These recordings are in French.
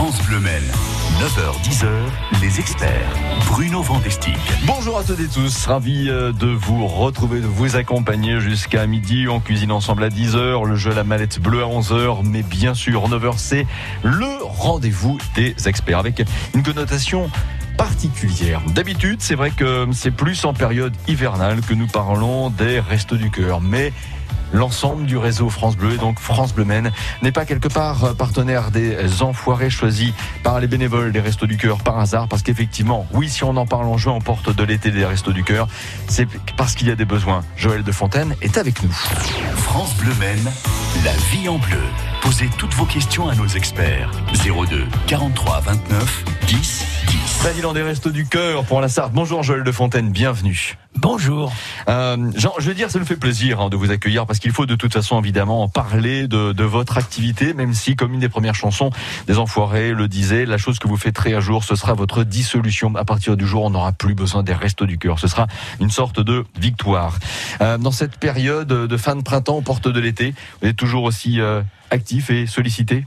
France Bleu 9h-10h, les experts. Bruno Vandestick. Bonjour à toutes et tous, ravi euh, de vous retrouver, de vous accompagner jusqu'à midi. On cuisine ensemble à 10h, le jeu La Mallette Bleue à 11h, mais bien sûr, 9h, c'est le rendez-vous des experts avec une connotation particulière. D'habitude, c'est vrai que c'est plus en période hivernale que nous parlons des restos du cœur, mais l'ensemble du réseau France Bleu et donc France Bleu Maine n'est pas quelque part partenaire des enfoirés choisis par les bénévoles des Restos du Cœur par hasard parce qu'effectivement, oui, si on en parle en juin, on porte de l'été des Restos du Cœur, c'est parce qu'il y a des besoins. Joël de Fontaine est avec nous. France Bleu Maine, la vie en bleu. Posez toutes vos questions à nos experts. 02 43 29 10 10. Président des Restos du Cœur pour la Sarthe. Bonjour Joël de Fontaine, bienvenue. Bonjour. Euh, Jean, je veux dire, ça nous fait plaisir hein, de vous accueillir parce qu'il faut de toute façon évidemment parler de, de, votre activité, même si, comme une des premières chansons des Enfoirés le disait, la chose que vous très à jour, ce sera votre dissolution. À partir du jour, on n'aura plus besoin des restos du cœur. Ce sera une sorte de victoire. Euh, dans cette période de fin de printemps, aux portes de l'été, vous êtes toujours aussi euh, actif et sollicité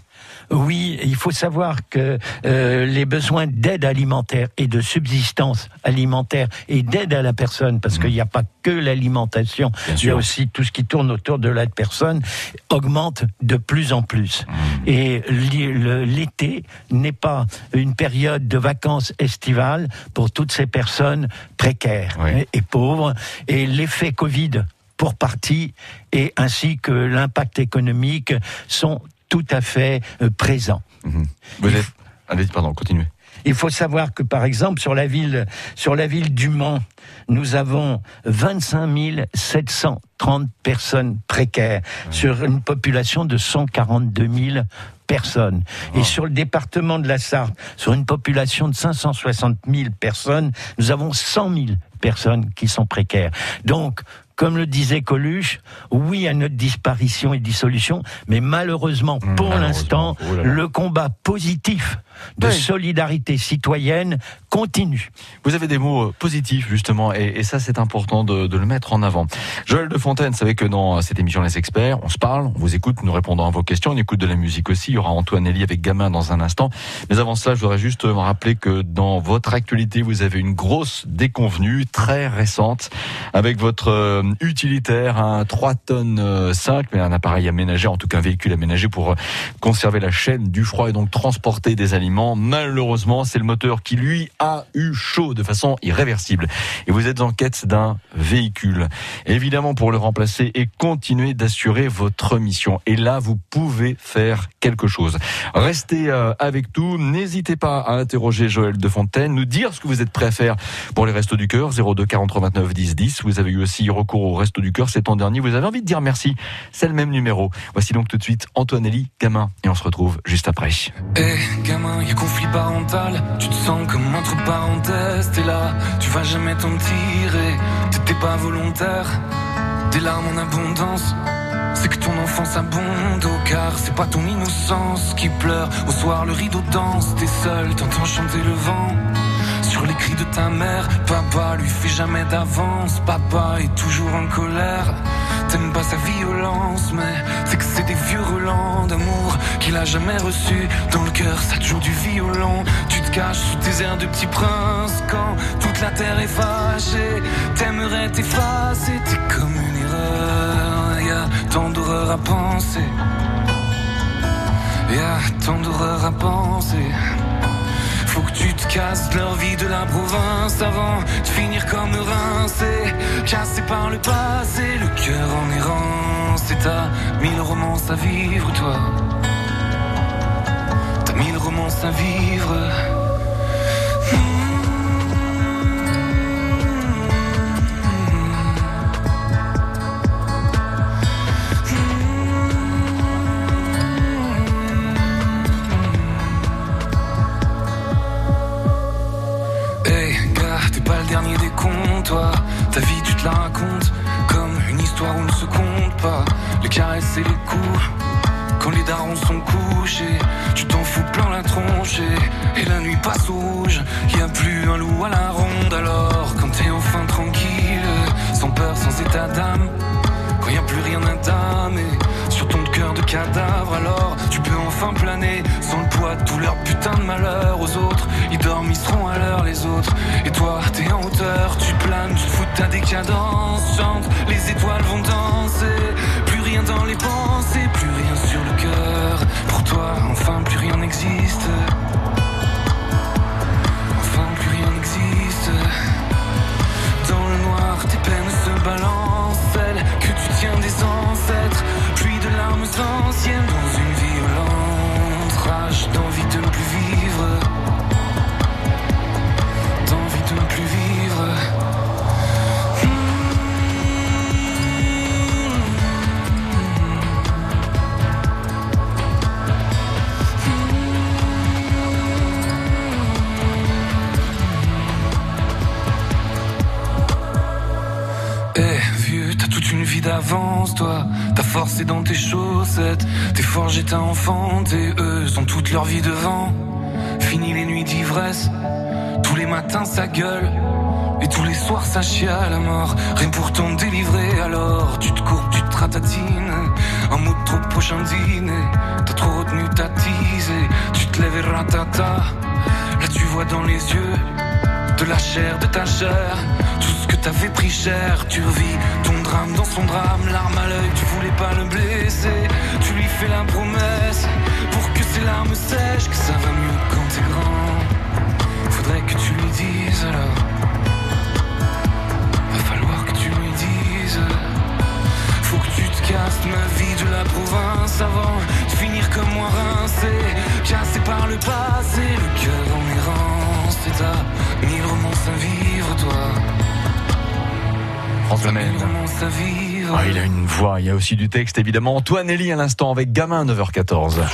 oui, il faut savoir que euh, les besoins d'aide alimentaire et de subsistance alimentaire et d'aide à la personne, parce qu'il n'y a pas que l'alimentation, il y a aussi tout ce qui tourne autour de la personne, augmente de plus en plus. Mmh. Et l'été n'est pas une période de vacances estivales pour toutes ces personnes précaires et pauvres. Et l'effet Covid pour partie et ainsi que l'impact économique sont tout à fait euh, présent. Mhm. Vous êtes... Allez, pardon, continuez. Il faut savoir que, par exemple, sur la ville, sur la ville du Mans, nous avons 25 730 personnes précaires sur une population de 142 000 personnes. Et sur le département de la Sarthe, sur une population de 560 000 personnes, nous avons 100 000 personnes qui sont précaires. Donc, comme le disait Coluche, oui à notre disparition et dissolution, mais malheureusement, mmh, pour l'instant, oh le combat positif de solidarité citoyenne continue. Vous avez des mots euh, positifs justement, et, ça c'est important de, le mettre en avant. Joël de Fontaine, vous savez que dans cette émission Les Experts, on se parle, on vous écoute, nous répondons à vos questions, on écoute de la musique aussi. Il y aura Antoine Elie avec Gamin dans un instant. Mais avant cela, je voudrais juste me rappeler que dans votre actualité, vous avez une grosse déconvenue très récente avec votre euh, utilitaire, un 3 tonnes 5, euh, mais un appareil aménagé, en tout cas un véhicule aménagé pour euh, conserver la chaîne du froid et donc transporter des aliments. Malheureusement, c'est le moteur qui lui a eu chaud de façon irréversible. Et vous êtes en quête d'un véhicule. Évidemment, pour le remplacer et continuer d'assurer votre mission. Et là, vous pouvez faire quelque chose. Restez euh, avec nous. N'hésitez pas à interroger Joël de Fontaine, nous dire ce que vous êtes prêt à faire pour les Restos du Cœur. 02 43 29 10 10. Vous avez eu aussi recours au Resto du Cœur cet an dernier. Vous avez envie de dire merci. C'est le même numéro. Voici donc tout de suite Antoine Elie, gamin. Et on se retrouve juste après. Eh, gamin, y a conflit parental. Tu te sens comme entre parenthèses. T'es là, tu vas jamais t'en tirer. T'étais pas volontaire. Des larmes en abondance. C'est que ton enfance abonde au car c'est pas ton innocence qui pleure. Au soir, le rideau danse, t'es seul, t'entends chanter le vent. Sur les cris de ta mère, papa lui fait jamais d'avance. Papa est toujours en colère. T'aimes pas sa violence, mais c'est que c'est des vieux relents d'amour qu'il a jamais reçu. Dans le cœur, ça toujours du violon. Tu te caches sous tes airs de petit prince quand toute la terre est fâchée. T'aimerais t'effacer, t'es comme une erreur. Y'a tant d'horreur à penser. Y'a tant d'horreur à penser. Tu te casses leur vie de la province avant de finir comme rincé, cassé par le passé, le cœur en errance. Et t'as mille romances à vivre, toi. T'as mille romances à vivre. Ta vie, tu te la racontes comme une histoire où ne se compte pas. Les caresses et les coups. Quand les darons sont couchés, tu t'en fous plein la tronche et, la nuit passe au rouge. Y a plus un loup à la ronde alors quand t'es enfin tranquille, sans peur, sans état d'âme. Quand y a plus rien à sur ton cœur de cadavres. Alors tu peux enfin planer sans le poids de tout leur putain de malheur aux autres. Ils dorment, ils seront à l'heure les autres. Et toi, t'es en hauteur, tu planes, tu fous ta décadence. Chante, les étoiles vont danser. Plus rien dans les pensées, plus rien sur le cœur. Pour toi, enfin, plus rien n'existe. Enfin, plus rien n'existe. Dans le noir, tes peines se balancent. Celles que tu tiens des ancêtres. Pluie de larmes anciennes dans une violente rage d'envie de ne plus vivre. Plus vivre. Eh vieux, t'as toute une vie d'avance, toi. Ta force est dans tes chaussettes. T'es forgé, t'as enfanté. Eux sont toute leur vie devant. Fini les nuits d'ivresse. Tous les matins, ça gueule. Et tous les soirs, ça chie à la mort. Rien pour t'en délivrer, alors tu te courbes, tu te ratatines. Un mot de trop prochain dîner. T'as trop retenu ta tisée. Tu te lèves et ratata. Là, tu vois dans les yeux de la chair, de ta chair. Tout ce que t'avais pris cher, tu revis ton drame dans son drame. L'arme à l'œil, tu voulais pas le blesser. Tu lui fais la promesse pour que ses larmes sèchent, que ça va mieux quand t'es grand. Faudrait que tu lui dises alors. Va falloir que tu lui dises. Faut que tu te casses ma vie de la province avant de finir comme moi rincé, cassé par le passé, le cœur en errance. Et t'as mille romances à vivre, toi. France. Mille romances à vivre. Ah, il a une voix, il y a aussi du texte évidemment. Antoine Elie à l'instant avec Gamin 9h14. 9h,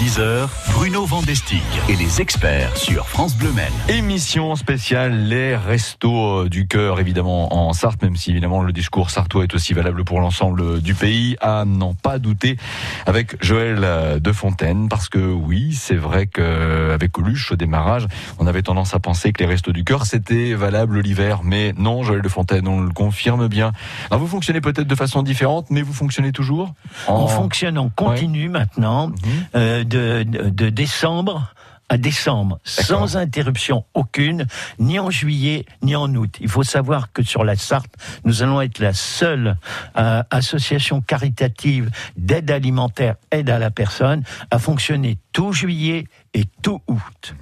10h, Bruno Vandestick et les experts sur France Bleu Maine. Émission spéciale les restos euh, du cœur évidemment en Sarthe, même si évidemment le discours sartois est aussi valable pour l'ensemble du pays, à n'en pas douter avec Joël euh, de Fontaine, parce que oui, c'est vrai qu'avec Coluche au démarrage, on avait tendance à penser que les restos du cœur c'était valable l'hiver, mais non, Joël de Fontaine, on le confirme bien. Alors vous fonctionnez peut-être de façon différente, mais vous fonctionnez toujours On fonctionne en continu maintenant, Mhm. euh, de, de, de décembre à décembre, sans interruption aucune, ni en juillet, ni en août. Il faut savoir que sur la Sarthe, nous allons être la seule euh, association caritative d'aide alimentaire, aide à la personne, à fonctionner tout juillet et tout août.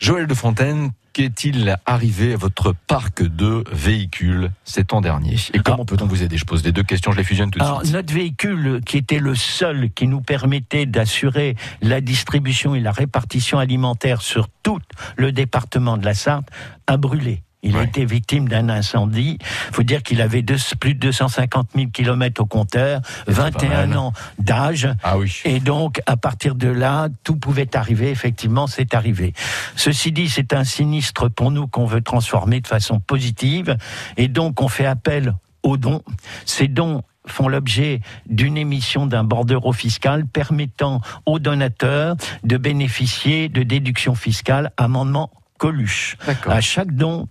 Joël de Fontaine, qu'est-il arrivé à votre parc de véhicules cet an dernier? Et comment peut-on vous aider? Je pose les deux questions, je les fusionne tout de Alors, suite. notre véhicule, qui était le seul qui nous permettait d'assurer la distribution et la répartition alimentaire sur tout le département de la Sarthe, a brûlé. Il a Ouais. été victime d'un incendie. Il faut dire qu'il avait deux- plus de 250 000 kilomètres au compteur, C'est pas 21 mal. ans d'âge. Ah oui. Et donc, à partir de là, tout pouvait arriver. Effectivement, c'est arrivé. Ceci dit, c'est un sinistre pour nous qu'on veut transformer de façon positive. Et donc, on fait appel aux dons. Ces dons font l'objet d'une émission d'un bordereau fiscal permettant aux donateurs de bénéficier de déductions fiscales, amendement Coluche. À chaque don,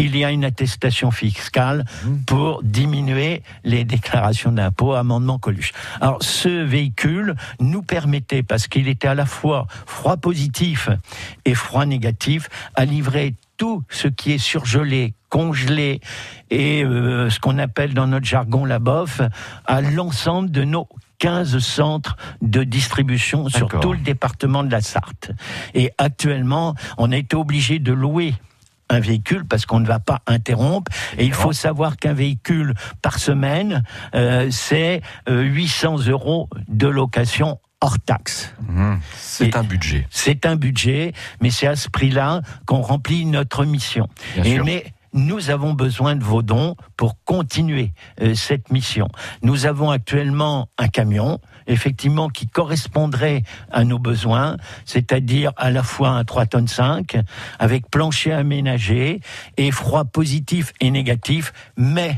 il y a une attestation fiscale pour diminuer les déclarations d'impôts, amendement Coluche. Alors, ce véhicule nous permettait, parce qu'il était à la fois froid positif et froid négatif, à livrer tout ce qui est surgelé, congelé et euh, ce qu'on appelle dans notre jargon la bof à l'ensemble de nos 15 centres de distribution sur tout le département de la Sarthe. Et actuellement, on a été obligé de louer un véhicule parce qu'on ne va pas interrompre. Et il faut savoir qu'un véhicule par semaine, euh, c'est euh, 800 euros de location hors taxe. Mmh. C'est un budget. C'est un budget, mais c'est à ce prix-là qu'on remplit notre mission. Bien Et sûr. mais nous avons besoin de vos dons pour continuer euh, cette mission. Nous avons actuellement un camion, effectivement, qui correspondrait à nos besoins, c'est-à-dire à la fois un 3 tonnes 5, avec plancher aménagé et froid positif et négatif, mais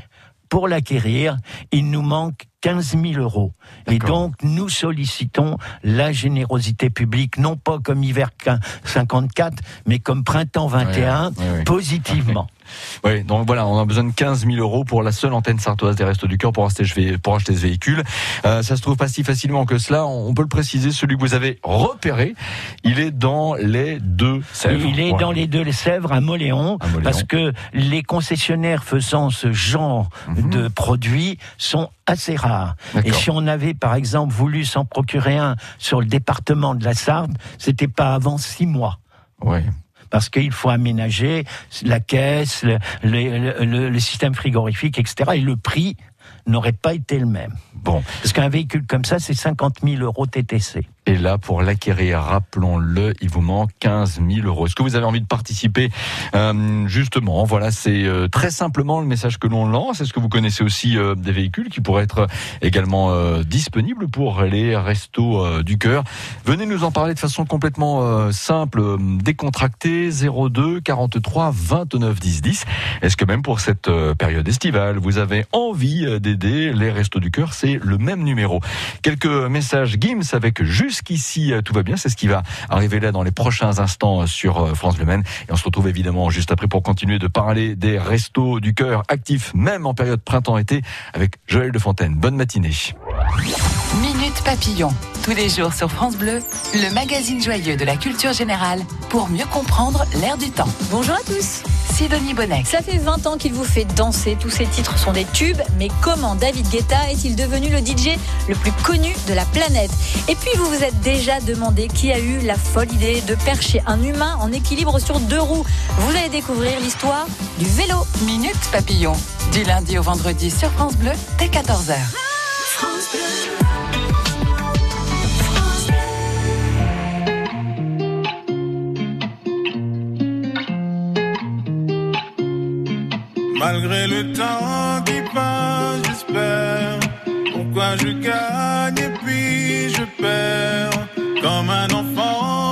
pour l'acquérir, il nous manque 15 000 euros. Et donc, nous sollicitons la générosité publique, non pas comme hiver 54, mais comme printemps 21, Ouais, ouais, ouais. positivement. Oui, donc voilà, on a besoin de 15 000 euros pour la seule antenne sartoise des Restos du Cœur pour acheter, pour acheter ce véhicule. Euh, ça se trouve pas si facilement que cela. On peut le préciser, celui que vous avez repéré, il est dans les deux Sèvres. Il est dans les deux Sèvres à Moléon, parce que les concessionnaires faisant ce genre mhm. de produits sont assez rares. Et si on avait, par exemple, voulu s'en procurer un sur le département de la Sarthe, c'était pas avant six mois. Parce qu'il faut aménager la caisse, le, système frigorifique, etc. Et le prix n'aurait pas été le même. Bon. Parce qu'un véhicule comme ça, c'est 50 000 euros TTC. Et là, pour l'acquérir, rappelons-le, il vous manque 15 000 euros. Est-ce que vous avez envie de participer? Euh, Justement, voilà, c'est euh, très simplement le message que l'on lance. Est-ce que vous connaissez aussi euh, des véhicules qui pourraient être également disponibles pour les restos du cœur? Venez nous en parler de façon complètement simple, décontractée, 02 43 29 10 10. Est-ce que même pour cette période estivale, vous avez envie d'aider les restos du cœur? C'est le même numéro. Quelques messages Gims avec juste Jusqu'ici, euh, tout va bien. C'est ce qui va arriver là dans les prochains instants euh, sur euh, France Le Maine. Et on se retrouve évidemment juste après pour continuer de parler des restos du cœur actifs, même en période printemps-été, avec Joël de Fontaine. Bonne matinée. Minute Papillon. Tous les jours sur France Bleu, le magazine joyeux de la culture générale pour mieux comprendre l'air du temps. Bonjour à tous. Sidonie Bonnet. Ça fait 20 ans qu'il vous fait danser. Tous ces titres sont des tubes. Mais comment David Guetta est-il devenu le DJ le plus connu de la planète? Et puis vous vous êtes déjà demandé qui a eu la folle idée de percher un humain en équilibre sur deux roues. Vous allez découvrir l'histoire du vélo. Minute Papillon. Du lundi au vendredi sur France Bleu dès 14h. Malgré le temps qui passe, j'espère. Pourquoi je gagne je perds. Comme un enfant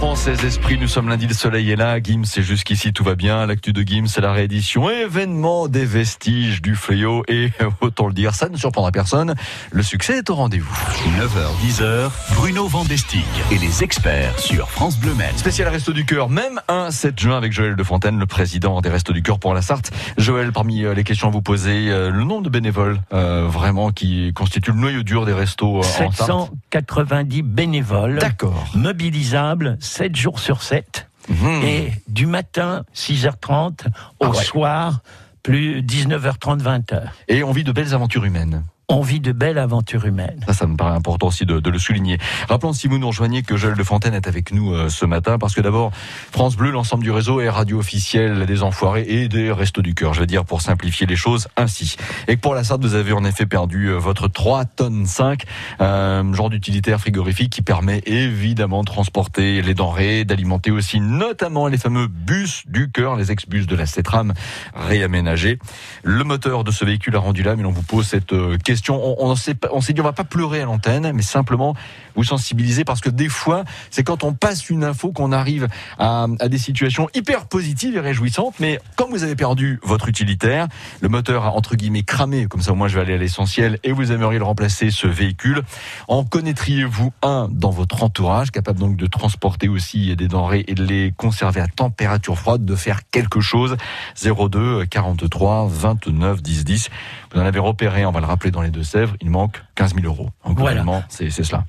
16 esprits, nous sommes lundi, le soleil est là. Gims, c'est jusqu'ici, tout va bien. L'actu de Gims, c'est la réédition. Événement des vestiges du fléau. Et autant le dire, ça ne surprendra personne. Le succès est au rendez-vous. 9h, 10h, Bruno Vandestick et les experts sur France Bleu Maine. Spécial Resto du Cœur, même un 7 juin avec Joël de Fontaine, le président des Restos du Cœur pour la Sarthe. Joël, parmi euh, les questions à vous poser, euh, le nombre de bénévoles euh, vraiment qui constituent le noyau dur des restos euh, en Sarthe 790 bénévoles D'accord. mobilisables 7 jours sur 7 Mhm. et du matin 6h30 au Ah ouais. soir plus 19h30 20h. Et on vit de belles aventures humaines. On vit de belles aventures humaines. Ça, ça me paraît important aussi de, de le souligner. Rappelons, si vous nous rejoignez, que Joël de Fontaine est avec nous euh, ce matin, parce que d'abord, France Bleu, l'ensemble du réseau est radio officielle des Enfoirés et des Restos du Cœur, je veux dire, pour simplifier les choses ainsi. Et que pour la Sarthe, vous avez en effet perdu euh, votre 3 tonnes 5, euh, genre d'utilitaire frigorifique qui permet évidemment de transporter les denrées, d'alimenter aussi notamment les fameux bus du cœur, les ex-bus de la CETRAM réaménagés. Le moteur de ce véhicule a rendu l'âme et l'on vous pose cette euh, On, s'est dit on va pas pleurer à l'antenne, mais simplement vous sensibiliser parce que des fois, c'est quand on passe une info qu'on arrive à, des situations hyper positives et réjouissantes. Mais comme vous avez perdu votre utilitaire, le moteur a entre guillemets cramé, comme ça au moins je vais aller à l'essentiel, et vous aimeriez le remplacer, ce véhicule, en connaîtriez-vous un dans votre entourage, capable donc de transporter aussi des denrées et de les conserver à température froide, de faire quelque chose? 02 43 29 10 10. Vous en avez repéré, on va le rappeler dans les Deux-Sèvres, il manque 15 000 euros. Donc, Voilà. c'est c'est cela.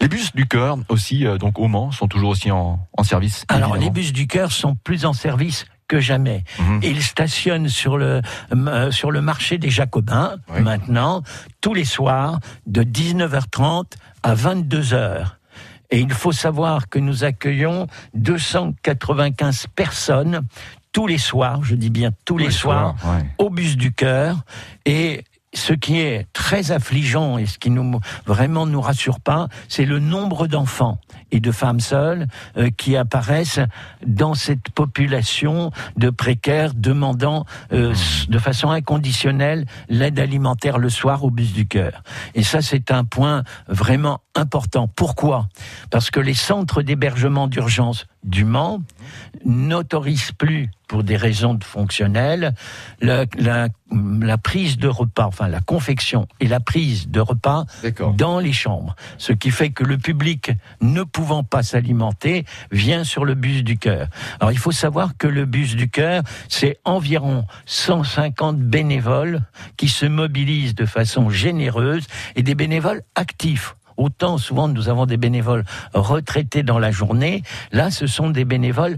Les bus du cœur aussi, euh, donc au Mans, sont toujours aussi en, en service. Alors les bus du cœur sont plus en service que jamais. Mhm. Ils stationnent sur le euh, sur le marché des Jacobins Oui. maintenant tous les soirs de 19h30 à 22h. Et il faut savoir que nous accueillons 295 personnes tous les soirs, je dis bien tous, les, soirs, ouais. au bus du cœur et ce qui est très affligeant et ce qui nous vraiment nous rassure pas, c'est le nombre d'enfants et de femmes seules euh, qui apparaissent dans cette population de précaires demandant euh, s- de façon inconditionnelle l'aide alimentaire le soir au bus du cœur. Et ça, c'est un point vraiment important. Pourquoi? Parce que les centres d'hébergement d'urgence du Mans n'autorisent plus, pour des raisons de fonctionnelles, la, la- la prise de repas, enfin la confection et la prise de repas dans les chambres. Ce qui fait que le public, ne pouvant pas s'alimenter, vient sur le bus du cœur. Alors il faut savoir que le bus du cœur, c'est environ 150 bénévoles qui se mobilisent de façon généreuse et des bénévoles actifs. Autant souvent nous avons des bénévoles retraités dans la journée, là ce sont des bénévoles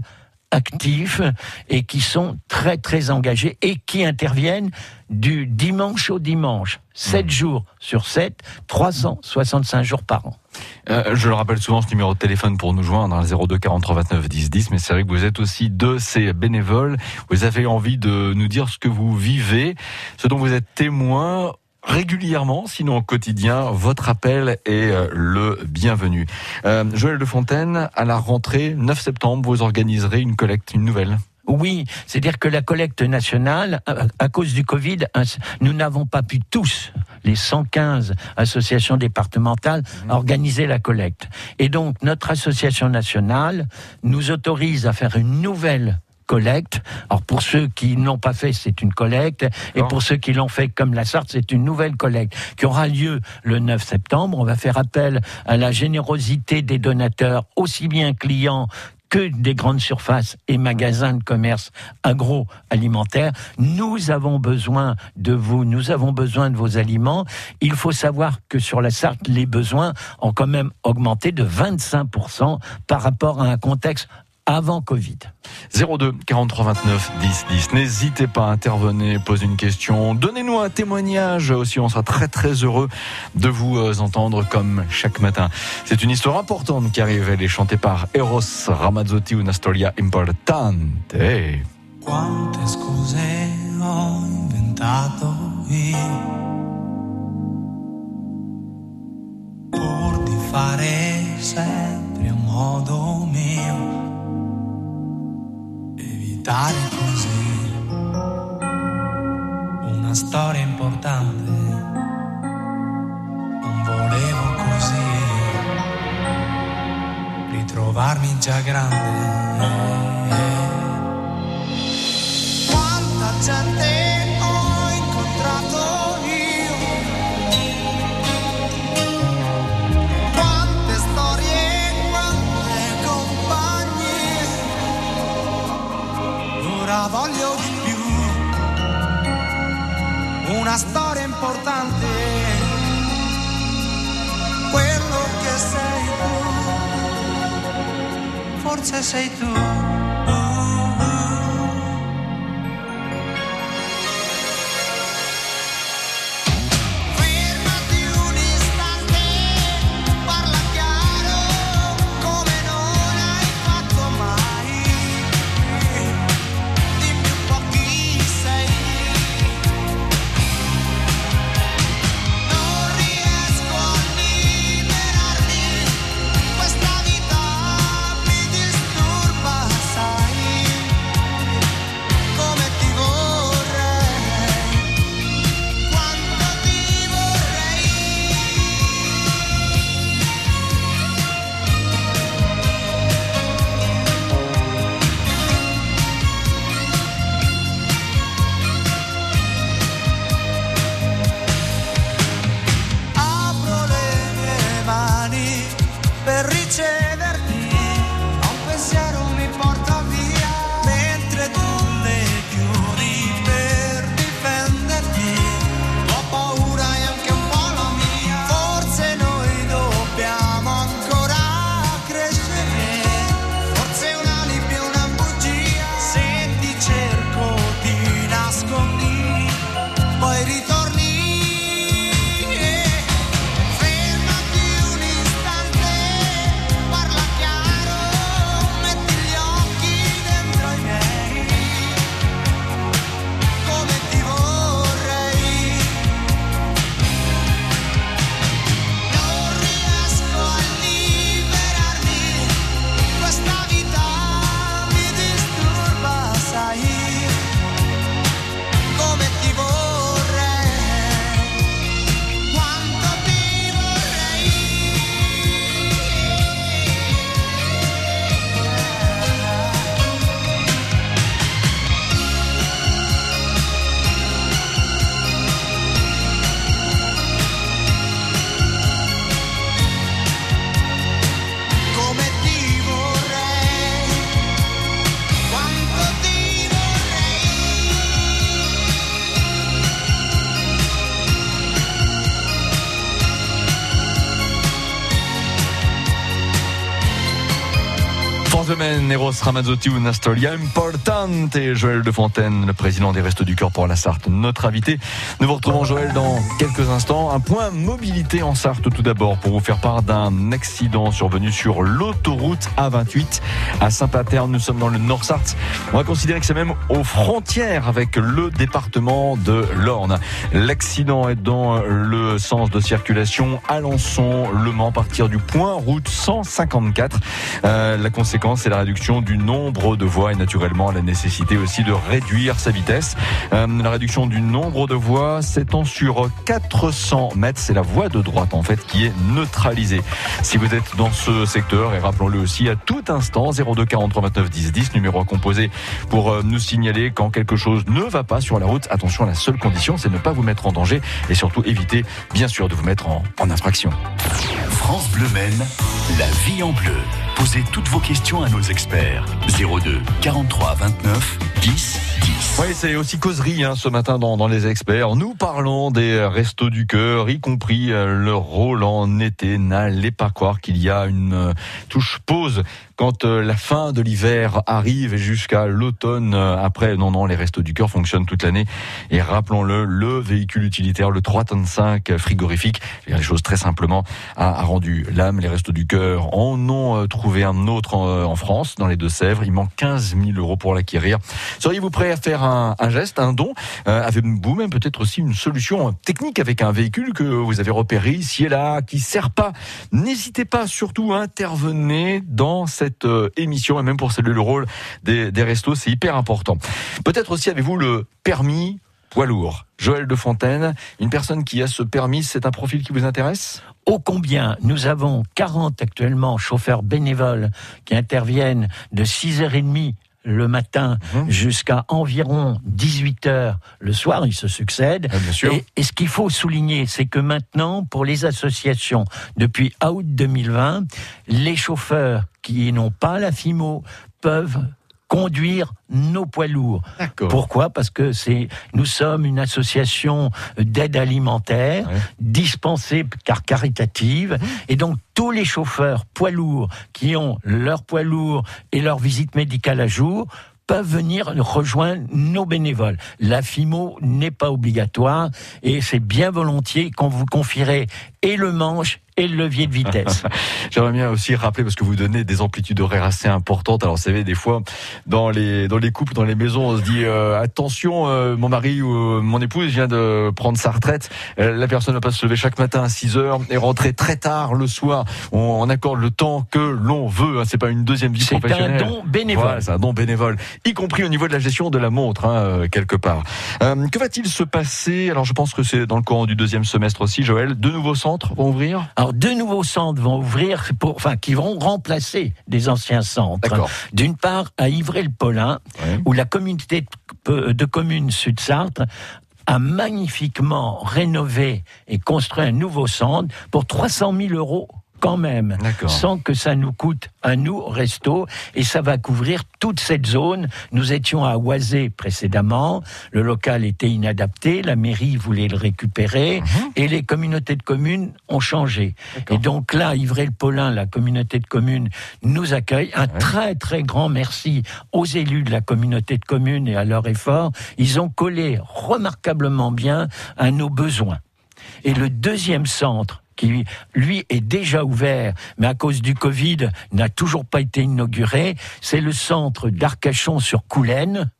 actifs et qui sont très très engagés et qui interviennent du dimanche au dimanche, 7 jours sur 7, 365 jours par an. Euh, je le rappelle souvent ce numéro de téléphone pour nous joindre, hein, 02 43 29 10 10, mais c'est vrai que vous êtes aussi de ces bénévoles. Vous avez envie de nous dire ce que vous vivez, ce dont vous êtes témoin régulièrement, sinon au quotidien, votre appel est euh, le bienvenu. Euh, Joël de Fontaine, à la rentrée 9 septembre, vous organiserez une collecte, une nouvelle. Oui, c'est-à-dire que la collecte nationale, à, cause du Covid, un- nous n'avons pas pu tous, les 115 associations départementales, organiser la collecte. Et donc, notre association nationale nous autorise à faire une nouvelle collecte. Alors pour ceux qui n'ont pas fait, c'est une collecte, et pour ceux qui l'ont fait comme la Sarthe, c'est une nouvelle collecte qui aura lieu le 9 septembre. On va faire appel à la générosité des donateurs, aussi bien clients que des grandes surfaces et magasins de commerce agroalimentaire. Nous avons besoin de vous, nous avons besoin de vos aliments. Il faut savoir que sur la Sarthe, les besoins ont quand même augmenté de 25% par rapport à un contexte avant Covid. 02 43 29 10 10. N'hésitez pas à intervenir, poser une question. Donnez-nous un témoignage aussi. On sera très très heureux de vous euh, entendre comme chaque matin. C'est une histoire importante qui arrive. Elle est chantée par Eros Ramazzotti, una storia importante. Quante scuse ho inventato io pur di fare sempre a modo evitare così una storia importante non volevo così ritrovare farmi già grande. Una storia importante, quello che sei tu, forse sei tu. For the Men, Eros Ramazzotti, una storia importante. Joël de Fontaine, le président des Restos du Cœur pour la Sarthe, notre invité. Nous vous retrouvons, Joël, dans quelques instants. Un point mobilité en Sarthe, tout d'abord, pour vous faire part d'un accident survenu sur l'autoroute A28 à Saint-Paterne. Nous sommes dans le Nord Sarthe. On va considérer que c'est même aux frontières avec le département de l'Orne. L'accident est dans le sens de circulation Alençon-Le Mans, partir du point route 154. Euh, la conséquence, c'est la réduction du nombre de voies et naturellement la nécessité aussi de réduire sa vitesse. Euh, la réduction du nombre de voies s'étend sur 400 mètres. C'est la voie de droite en fait qui est neutralisée. Si vous êtes dans ce secteur, et rappelons-le aussi à tout instant, 02 43 29 10 10, numéro à composer pour euh, nous signaler quand quelque chose ne va pas sur la route. Attention, la seule condition, c'est ne pas vous mettre en danger et surtout éviter, bien sûr, de vous mettre en, en infraction. France Bleu Maine, la vie en bleu. Posez toutes vos questions à nos experts. 02 43 29 10 10. Oui, c'est aussi causerie hein, ce matin dans, dans les experts. Nous parlons des restos du cœur, y compris euh, leur rôle en été. N'allez pas croire qu'il y a une euh, touche pause quand euh, la fin de l'hiver arrive et jusqu'à l'automne. euh, Après, non, non, les restos du cœur fonctionnent toute l'année. Et rappelons-le, le véhicule utilitaire, le 3 tonnes 5 frigorifique, les choses très simplement, a, rendu l'âme. Les restos du cœur en ont euh, trouvé un autre en, France, dans les Deux-Sèvres. Il manque 15 000 euros pour l'acquérir. Seriez-vous prêt à faire un, geste, un don Avez-vous même peut-être aussi une solution technique avec un véhicule que vous avez repéré ici et là, qui sert pas? N'hésitez pas surtout à intervenir dans cette euh, émission et même pour saluer le rôle des, des restos, c'est hyper important. Peut-être aussi avez-vous le permis poids lourd. Joël de Fontaine, une personne qui a ce permis, c'est un profil qui vous intéresse? Ô combien nous avons 40 actuellement chauffeurs bénévoles qui interviennent de 6h30 le matin Mhm. jusqu'à environ 18 heures le soir, ils se succèdent. Ah, bien sûr. Et, et ce qu'il faut souligner, c'est que maintenant, pour les associations, depuis août 2020, les chauffeurs qui n'ont pas la FIMO peuvent conduire nos poids lourds. Pourquoi? Parce que c'est nous sommes une association d'aide alimentaire Ouais. dispensée car caritative et donc tous les chauffeurs poids lourds qui ont leur poids lourd et leur visite médicale à jour peuvent venir rejoindre nos bénévoles. La FIMO n'est pas obligatoire et c'est bien volontiers qu'on vous confierait et le manche et le levier de vitesse. J'aimerais bien aussi rappeler, parce que vous donnez des amplitudes horaires assez importantes. Alors, vous savez, des fois, dans les, dans les couples, dans les maisons, on se dit, euh, attention, euh, mon mari ou euh, mon épouse vient de prendre sa retraite. Euh, la personne ne va pas se lever chaque matin à 6 heures et rentrer très tard le soir. On, on accorde le temps que l'on veut. hein. C'est pas une deuxième vie C'est un professionnelle. don bénévole. Voilà, c'est un don bénévole, y compris au niveau de la gestion de la montre, hein, euh, quelque part. Euh, que va-t-il se passer? Alors, je pense que c'est dans le courant du deuxième semestre aussi, Joël. Deux nouveaux centres vont ouvrir? Alors deux nouveaux centres vont ouvrir, pour, enfin qui vont remplacer des anciens centres. D'une part à Ivray-le-Paulin, Ouais. où la communauté de, de communes Sud-Sarthe a magnifiquement rénové et construit un nouveau centre pour 300 000 euros quand même, sans que ça nous coûte à nous, resto, et ça va couvrir toute cette zone. Nous étions à Oisé précédemment, le local était inadapté, la mairie voulait le récupérer, et les communautés de communes ont changé. Et donc là, Ivray-le-Paulin, la communauté de communes, nous accueille. Un très très grand merci aux élus de la communauté de communes et à leur effort. Ils ont collé remarquablement bien à nos besoins. Et le deuxième centre, qui lui est déjà ouvert, mais à cause du Covid n'a toujours pas été inauguré, c'est le centre d'Arcachon sur Coulaine,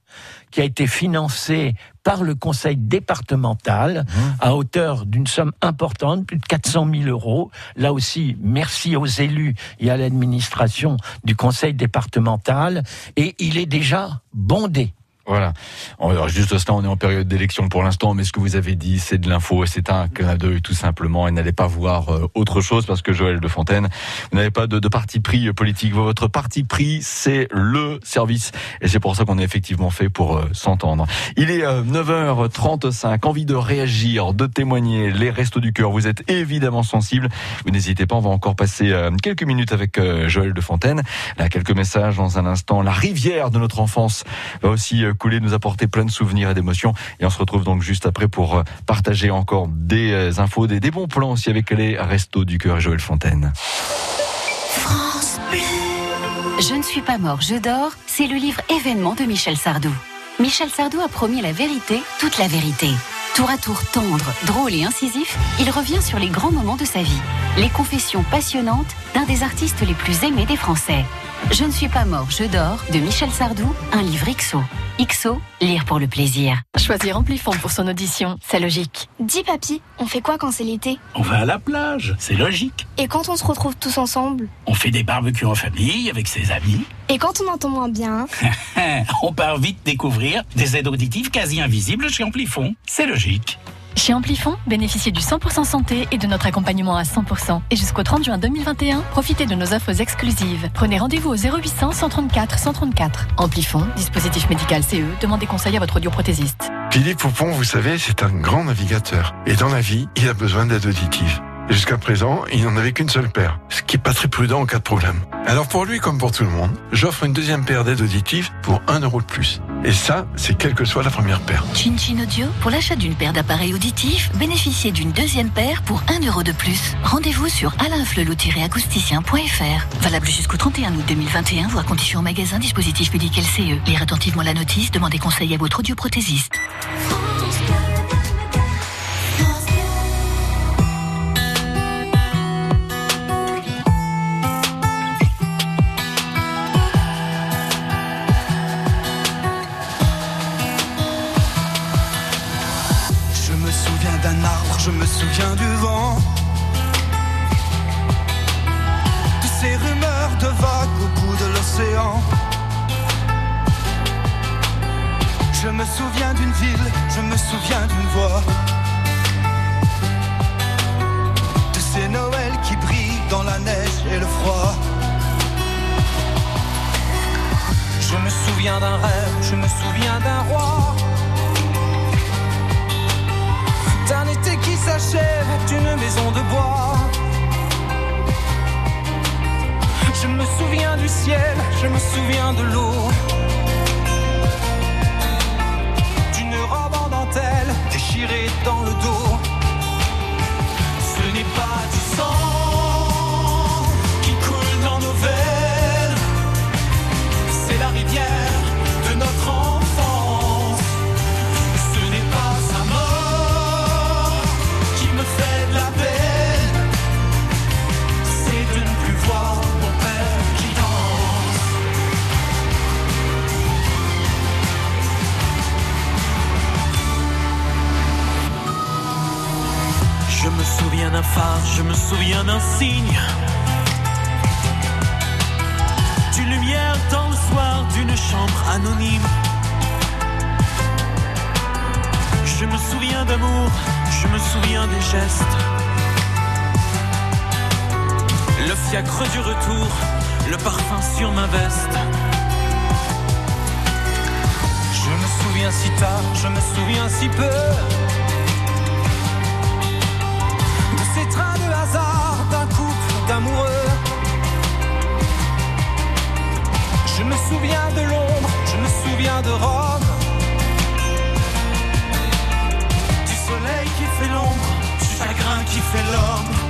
qui a été financé par le conseil départemental à hauteur d'une somme importante, plus de 400 000 euros. Là aussi, merci aux élus et à l'administration du conseil départemental. Et il est déjà bondé. Voilà. Juste cela, on est en période d'élection pour l'instant, mais ce que vous avez dit, c'est de l'info, c'est un clin d'œil tout simplement, et n'allez pas voir euh, autre chose parce que Joël de Fontaine, vous n'avez pas de, de parti pris euh, politique. Votre parti pris, c'est le service, et c'est pour ça qu'on est effectivement fait pour euh, s'entendre. Il est euh, 9h35, envie de réagir, de témoigner, les restos du cœur, vous êtes évidemment sensible, vous n'hésitez pas, on va encore passer quelques minutes avec Joël de Fontaine. Là, quelques messages dans un instant. La rivière de notre enfance va aussi nous apporter plein de souvenirs et d'émotions. Et on se retrouve donc juste après pour euh, partager encore des euh, infos, des, des bons plans aussi avec les restos du cœur et Joël Fontaine. Je ne suis pas mort, je dors, c'est le livre événement de Michel Sardou. Michel Sardou a promis la vérité, toute la vérité. Tour à tour tendre, drôle et incisif, il revient sur les grands moments de sa vie. Les confessions passionnantes d'un des artistes les plus aimés des Français. Je ne suis pas mort, je dors, de Michel Sardou, un livre XO. XO, lire pour le plaisir. Choisir Amplifon pour son audition, c'est logique. Dis papy, on fait quoi quand c'est l'été? On va à la plage, c'est logique. Et quand on se retrouve tous ensemble? On fait des barbecues en famille avec ses amis. Et quand on entend moins bien? On part vite découvrir des aides auditives quasi invisibles chez Amplifon. C'est logique. Chez Amplifon, bénéficiez du 100% santé et de notre accompagnement à 100%. Et jusqu'au 30 juin 2021, profitez de nos offres exclusives. Prenez rendez-vous au 0800 134 134. Amplifon, dispositif médical CE, demandez conseil à votre audioprothésiste. Philippe Poupon, vous savez, c'est un grand navigateur. Et dans la vie, il a besoin d'aide auditive. Jusqu'à présent, il n'en avait qu'une seule paire, ce qui est pas très prudent en cas de problème. Alors pour lui comme pour tout le monde, j'offre une deuxième paire d'aides auditives pour 1 euro de plus. Et ça, c'est quelle que soit la première paire. Chin Chin Audio, pour l'achat d'une paire d'appareils auditifs, bénéficiez d'une deuxième paire pour 1 euro de plus. Rendez-vous sur alainflelou-acousticien.fr. Valable jusqu'au 31 août 2021, voire conditions au magasin dispositif médical CE. Lire attentivement la notice, demandez conseil à votre audioprothésiste. Souviens de Londres, je me souviens de Rome. Du soleil qui fait l'ombre, du chagrin qui fait l'homme.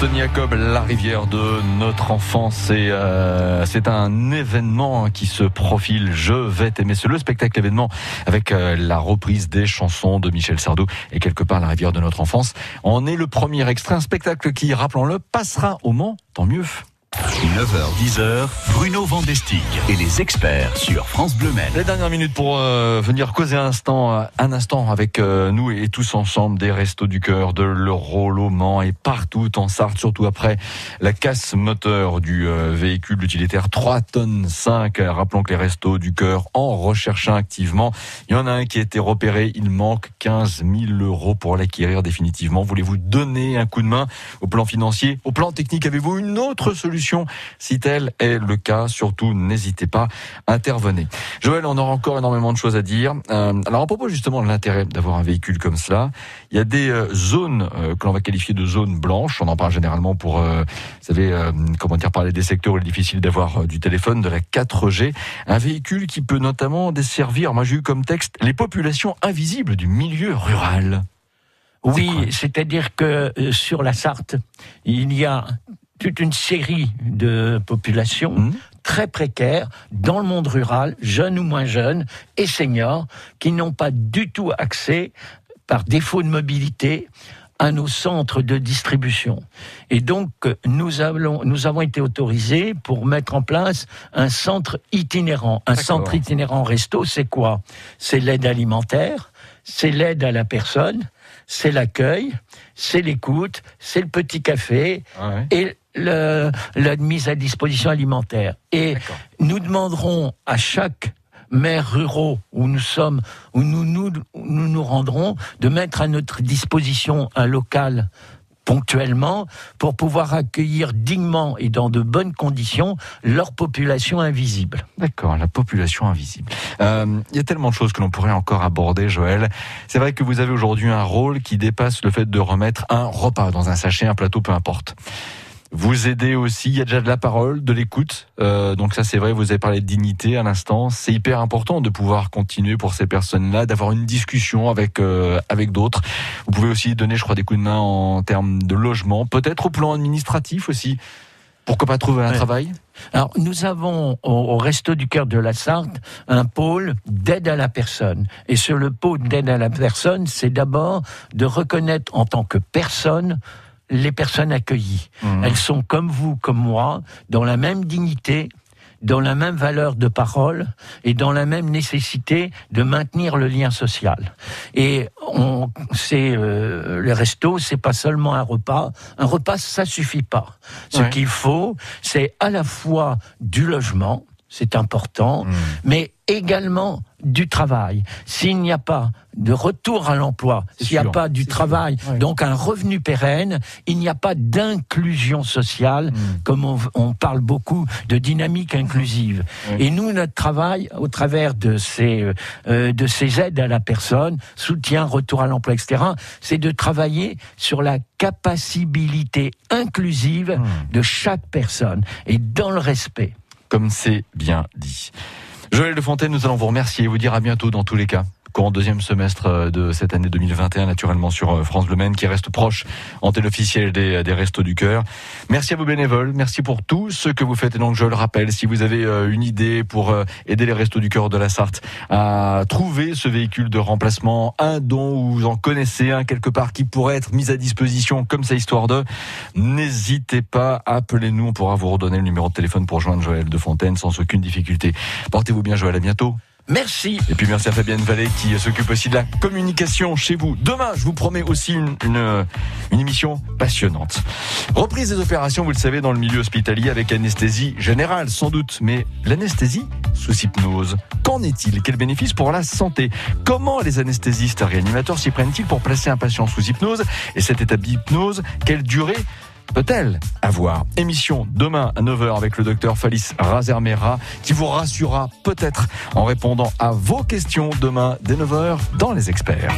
Boris Toniakob, la rivière de notre enfance. C'est euh, c'est un événement qui se profile. Je vais t'aimer. C'est le spectacle événement avec euh, la reprise des chansons de Michel Sardou et quelque part la rivière de notre enfance. On est le premier extrait, un spectacle qui, rappelons-le, passera au Mans. Tant mieux. 9h-10h, Bruno Vandestick et les experts sur France Bleu Maine. Les dernières minutes pour euh, venir causer un instant, euh, un instant avec euh, nous et tous ensemble des Restos du Cœur, de l'Euro, Mans et partout en Sarthe, surtout après la casse moteur du véhicule utilitaire 3 tonnes 5. Rappelons que les Restos du Cœur en recherchent activement. Il y en a un qui a été repéré, il manque 15 000 euros pour l'acquérir définitivement. Voulez-vous donner un coup de main au plan financier, au plan technique Avez-vous une autre solution Si tel est le cas, surtout n'hésitez pas, intervenez. Joël, on aura encore énormément de choses à dire. Euh, alors à propos justement de l'intérêt d'avoir un véhicule comme cela, il y a des euh, zones euh, que l'on va qualifier de zones blanches. On en parle généralement pour, vous savez, comment dire, parler des secteurs où il est difficile d'avoir du téléphone, de la 4G. Un véhicule qui peut notamment desservir, moi j'ai eu comme texte, les populations invisibles du milieu rural. Oui, c'est-à-dire que sur la Sarthe, il y a toute une série de populations Mmh. très précaires dans le monde rural, jeunes ou moins jeunes, et seniors, qui n'ont pas du tout accès, par défaut de mobilité, à nos centres de distribution. Et donc, euh, nous, avons, nous avons été autorisés pour mettre en place un centre itinérant. Un centre itinérant resto, c'est quoi? C'est l'aide alimentaire, c'est l'aide à la personne, c'est l'accueil, c'est l'écoute, c'est le petit café Ouais. et le, la mise à disposition alimentaire. Et nous demanderons à chaque maire ruraux où nous sommes, où nous nous, où nous nous rendrons, de mettre à notre disposition un local ponctuellement pour pouvoir accueillir dignement et dans de bonnes conditions leur population invisible. D'accord, la population invisible. Euh, Il y a tellement de choses que l'on pourrait encore aborder, Joël. C'est vrai que vous avez aujourd'hui un rôle qui dépasse le fait de remettre un repas dans un sachet, un plateau, peu importe. Vous aidez aussi, il y a déjà de la parole, de l'écoute. Euh, donc ça, c'est vrai, vous avez parlé de dignité à l'instant. C'est hyper important de pouvoir continuer pour ces personnes-là, d'avoir une discussion avec euh, avec d'autres. Vous pouvez aussi donner, je crois, des coups de main en termes de logement, peut-être au plan administratif aussi. Pourquoi pas trouver un Ouais. travail? Alors, nous avons au, au Resto du Cœur de la Sarthe un pôle d'aide à la personne. Et sur le pôle d'aide à la personne, c'est d'abord de reconnaître en tant que personne les personnes accueillies. Mhm. Elles sont comme vous, comme moi, dans la même dignité, dans la même valeur de parole et dans la même nécessité de maintenir le lien social. Et on, c'est euh, le resto, c'est pas seulement un repas. Un repas, ça suffit pas. Ce Ouais. qu'il faut, c'est à la fois du logement, c'est important, Mmh. mais également du travail. S'il n'y a pas de retour à l'emploi, s'il n'y a sûr, pas du travail, donc un revenu pérenne, il n'y a pas d'inclusion sociale, Mmh. comme on, on parle beaucoup de dynamique inclusive. Et nous, notre travail, au travers de ces, euh, euh, de ces aides à la personne, soutien, retour à l'emploi, etc., c'est de travailler sur la capacibilité inclusive Mmh. de chaque personne et dans le respect. comme c'est bien dit. Joël de Fontaine, nous allons vous remercier et vous dire à bientôt dans tous les cas. Courant deuxième semestre euh, de cette année 2021, naturellement sur euh, France Bleu Maine, qui reste proche, antenne officielle des, des Restos du Cœur. Merci à vos bénévoles, merci pour tout ce que vous faites. Et donc, je le rappelle, si vous avez euh, une idée pour euh, aider les Restos du Cœur de la Sarthe à trouver ce véhicule de remplacement, un don ou vous en connaissez un quelque part qui pourrait être mis à disposition comme ça, histoire de, n'hésitez pas, appelez-nous, on pourra vous redonner le numéro de téléphone pour joindre Joël de Fontaine sans aucune difficulté. Portez-vous bien, Joël, à bientôt. Merci. Et puis merci à Fabienne Vallée qui s'occupe aussi de la communication chez vous. Demain, je vous promets aussi une, une, une émission passionnante. Reprise des opérations, vous le savez, dans le milieu hospitalier avec anesthésie générale, sans doute. Mais l'anesthésie sous hypnose, qu'en est-il? Quel bénéfice pour la santé? Comment les anesthésistes réanimateurs s'y prennent-ils pour placer un patient sous hypnose? Et cette étape d'hypnose, quelle durée peut-elle avoir Émission demain à 9h avec le docteur Falis Razermera qui vous rassurera peut-être en répondant à vos questions demain dès 9h dans les experts.